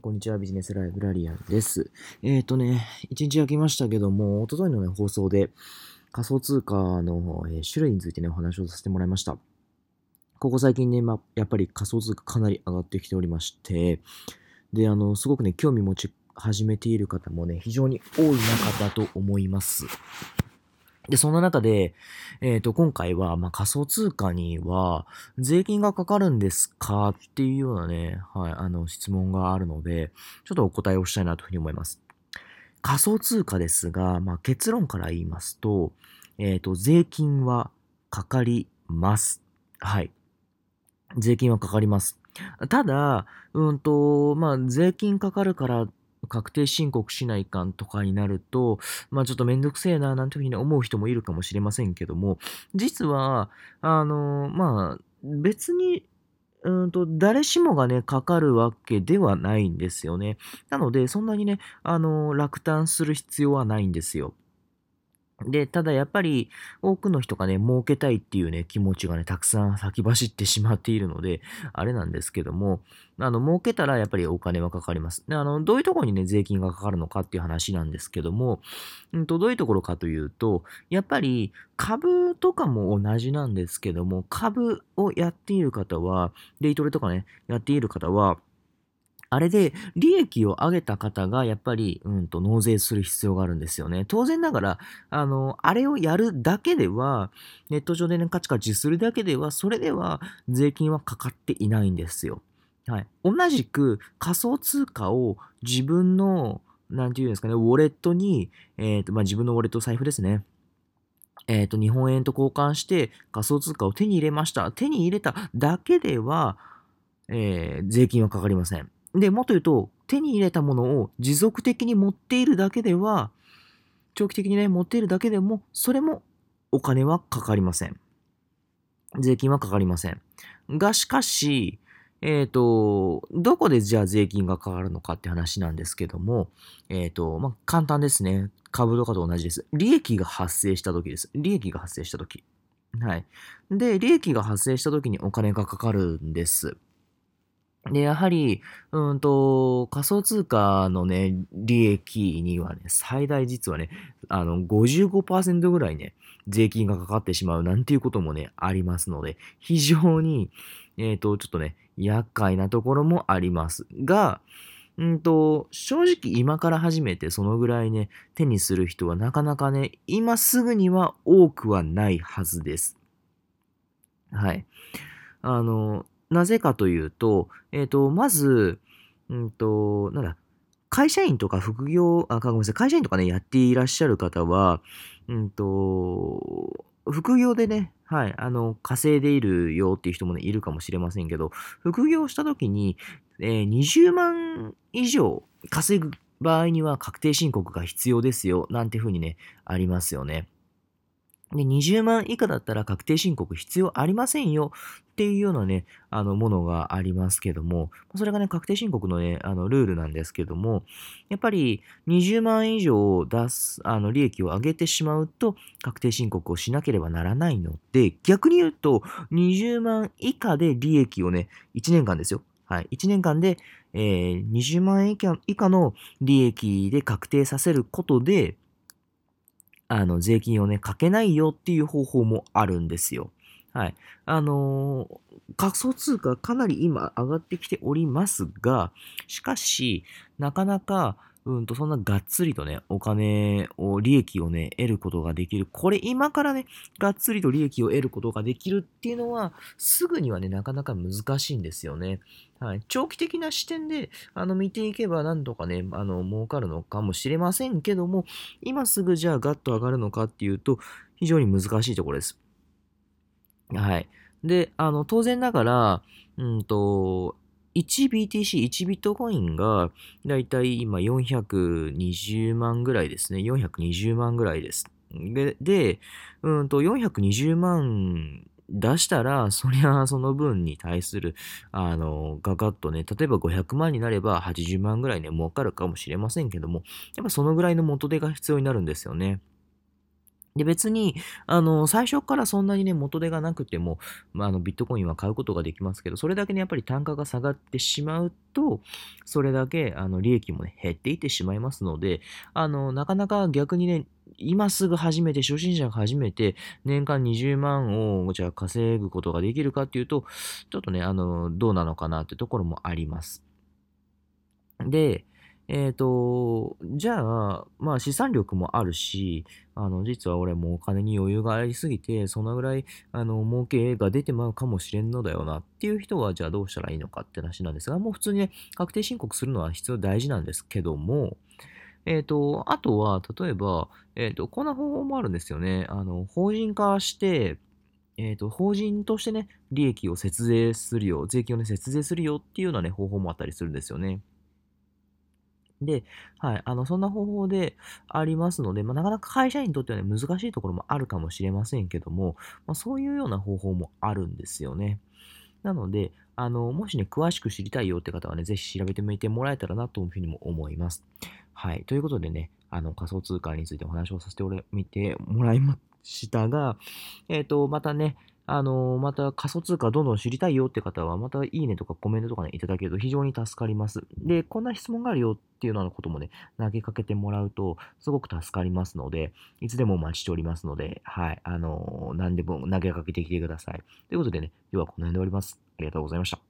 こんにちは。ビジネスライブラリアンです。えっ、ー、とね、一日空きましたけども、おとといのね、放送で仮想通貨の、え、種類についてね、お話をさせてもらいました。ここ最近ね、ま、やっぱり仮想通貨かなり上がってきておりまして、で、あの、すごくね、興味持ち始めている方もね、非常に多い中だと思います。で、そんな中で、えっ、ー、と、今回は、まあ、仮想通貨には、税金がかかるんですか？っていうようなね、はい、あの、質問があるので、ちょっとお答えをしたいなというふうに思います。仮想通貨ですが、まあ、結論から言いますと、えっ、ー、と、税金はかかります。はい。税金はかかります。ただ、うんと、まあ、税金かかるから確定申告しないかんとかになると、まあちょっとめんどくせえな、なんていうふうに思う人もいるかもしれませんけども、実は、あの、まあ、別に、うんと、誰しもがね、かかるわけではないんですよね。なので、そんなにね、あの、落胆する必要はないんですよ。で、ただやっぱり多くの人がね、儲けたいっていうね、気持ちがね、たくさん先走ってしまっているので、あれなんですけども、あの、儲けたらやっぱりお金はかかります。で、あの、どういうところにね、税金がかかるのかっていう話なんですけども、うんと、どういうところかというと、やっぱり株とかも同じなんですけども、株をやっている方は、デイトレとかね、やっている方は、あれで利益を上げた方がやっぱり、うんと納税する必要があるんですよね。当然ながら、あの、あれをやるだけでは、ネット上でね、カチカチするだけでは、それでは税金はかかっていないんですよ。はい。同じく仮想通貨を自分の、なんていうんですかね、ウォレットに、えっ、ー、と、まあ、自分のウォレット財布ですね。えっ、ー、と、日本円と交換して仮想通貨を手に入れました。手に入れただけでは、えー、税金はかかりません。で、もっと言うと、手に入れたものを持続的に持っているだけでは、長期的にね、持っているだけでも、それもお金はかかりません。税金はかかりません。が、しかし、えっ、ー、と、どこでじゃあ税金がかかるのかって話なんですけども、えっ、ー、と、まあ、簡単ですね。株とかと同じです。利益が発生した時です。利益が発生した時。はい。で、利益が発生した時にお金がかかるんです。で、やはり、うんと、仮想通貨のね、利益にはね、最大実はね、あの、55%ぐらいね、税金がかかってしまうなんていうこともね、ありますので、非常に、えっ、ー、と、ちょっとね、厄介なところもありますが、うんと、正直今から始めてそのぐらいね、手にする人はなかなかね、今すぐには多くはないはずです。はい。あの、なぜかというと、えっ、ー、と、まず、うんと、なんだ、会社員とか副業、あ、ごめんなさい、会社員とかね、やっていらっしゃる方は、うんと、副業でね、はい、あの、稼いでいるよっていう人もね、いるかもしれませんけど、副業した時に、えー、20万以上稼ぐ場合には確定申告が必要ですよ、なんていうふうにね、ありますよね。で、20万以下だったら確定申告必要ありませんよっていうようなね、あの、ものがありますけども、それがね、確定申告のね、あの、ルールなんですけども、やっぱり20万以上出す、あの、利益を上げてしまうと、確定申告をしなければならないので、逆に言うと、20万以下で利益をね、1年間ですよ。はい。1年間で、えー、20万円以下の利益で確定させることで、あの、税金をね、かけないよっていう方法もあるんですよ。はい。あのー、仮想通貨かなり今上がってきておりますが、しかし、なかなか、うんと、そんながっつりとね、お金を、利益をね、得ることができる。これ今からね、がっつりと利益を得ることができるっていうのは、すぐにはね、なかなか難しいんですよね。はい。長期的な視点で、あの、見ていけばなんとかね、あの、儲かるのかもしれませんけども、今すぐじゃあガッと上がるのかっていうと、非常に難しいところです。はい。で、あの、当然ながら、うんと、1BTC、1ビットコインが、だいたい今420万ぐらいですね。420万ぐらいです。で、でうんと、420万出したら、そりゃその分に対する、あの、ガガッとね、例えば500万になれば80万ぐらいね、儲かるかもしれませんけども、やっぱそのぐらいの元手が必要になるんですよね。で、別に、あの、最初からそんなにね、元手がなくても、まあ、あの、ビットコインは買うことができますけど、それだけね、やっぱり単価が下がってしまうと、それだけ、あの、利益もね、減っていってしまいますので、あの、なかなか逆にね、今すぐ始めて、初心者が始めて、年間20万を、じゃあ稼ぐことができるかっていうと、ちょっとね、あの、どうなのかなってところもあります。で、えっ、ー、と、じゃあ、まあ資産力もあるし、あの、実は俺もお金に余裕がありすぎて、そのぐらい、あの、儲けが出てまうかもしれんのだよなっていう人は、じゃあどうしたらいいのかって話なんですが、もう普通にね、確定申告するのは必要大事なんですけども、えっ、ー、と、あとは、例えば、えっ、ー、と、こんな方法もあるんですよね。あの、法人化して、えっ、ー、と、法人としてね、利益を節税するよ、税金をね、節税するよっていうようなね、方法もあったりするんですよね。で、はい、あの、そんな方法でありますので、まあ、なかなか会社員にとってはね、難しいところもあるかもしれませんけども、まあ、そういうような方法もあるんですよね。なので、あの、もしね、詳しく知りたいよって方はね、ぜひ調べてみてもらえたらなというふうにも思います。はい。ということでね、あの、仮想通貨についてお話をさせてみてもらいましたが、えっ、ー、と、またね、あのまた仮想通貨どんどん知りたいよって方は、またいいねとかコメントとかね、いただけると非常に助かります。で、こんな質問があるよっていうようなこともね、投げかけてもらうと、すごく助かりますので、いつでもお待ちしておりますので、はい、あの何でも投げかけてきてください。ということでね、今日はこの辺で終わります。ありがとうございました。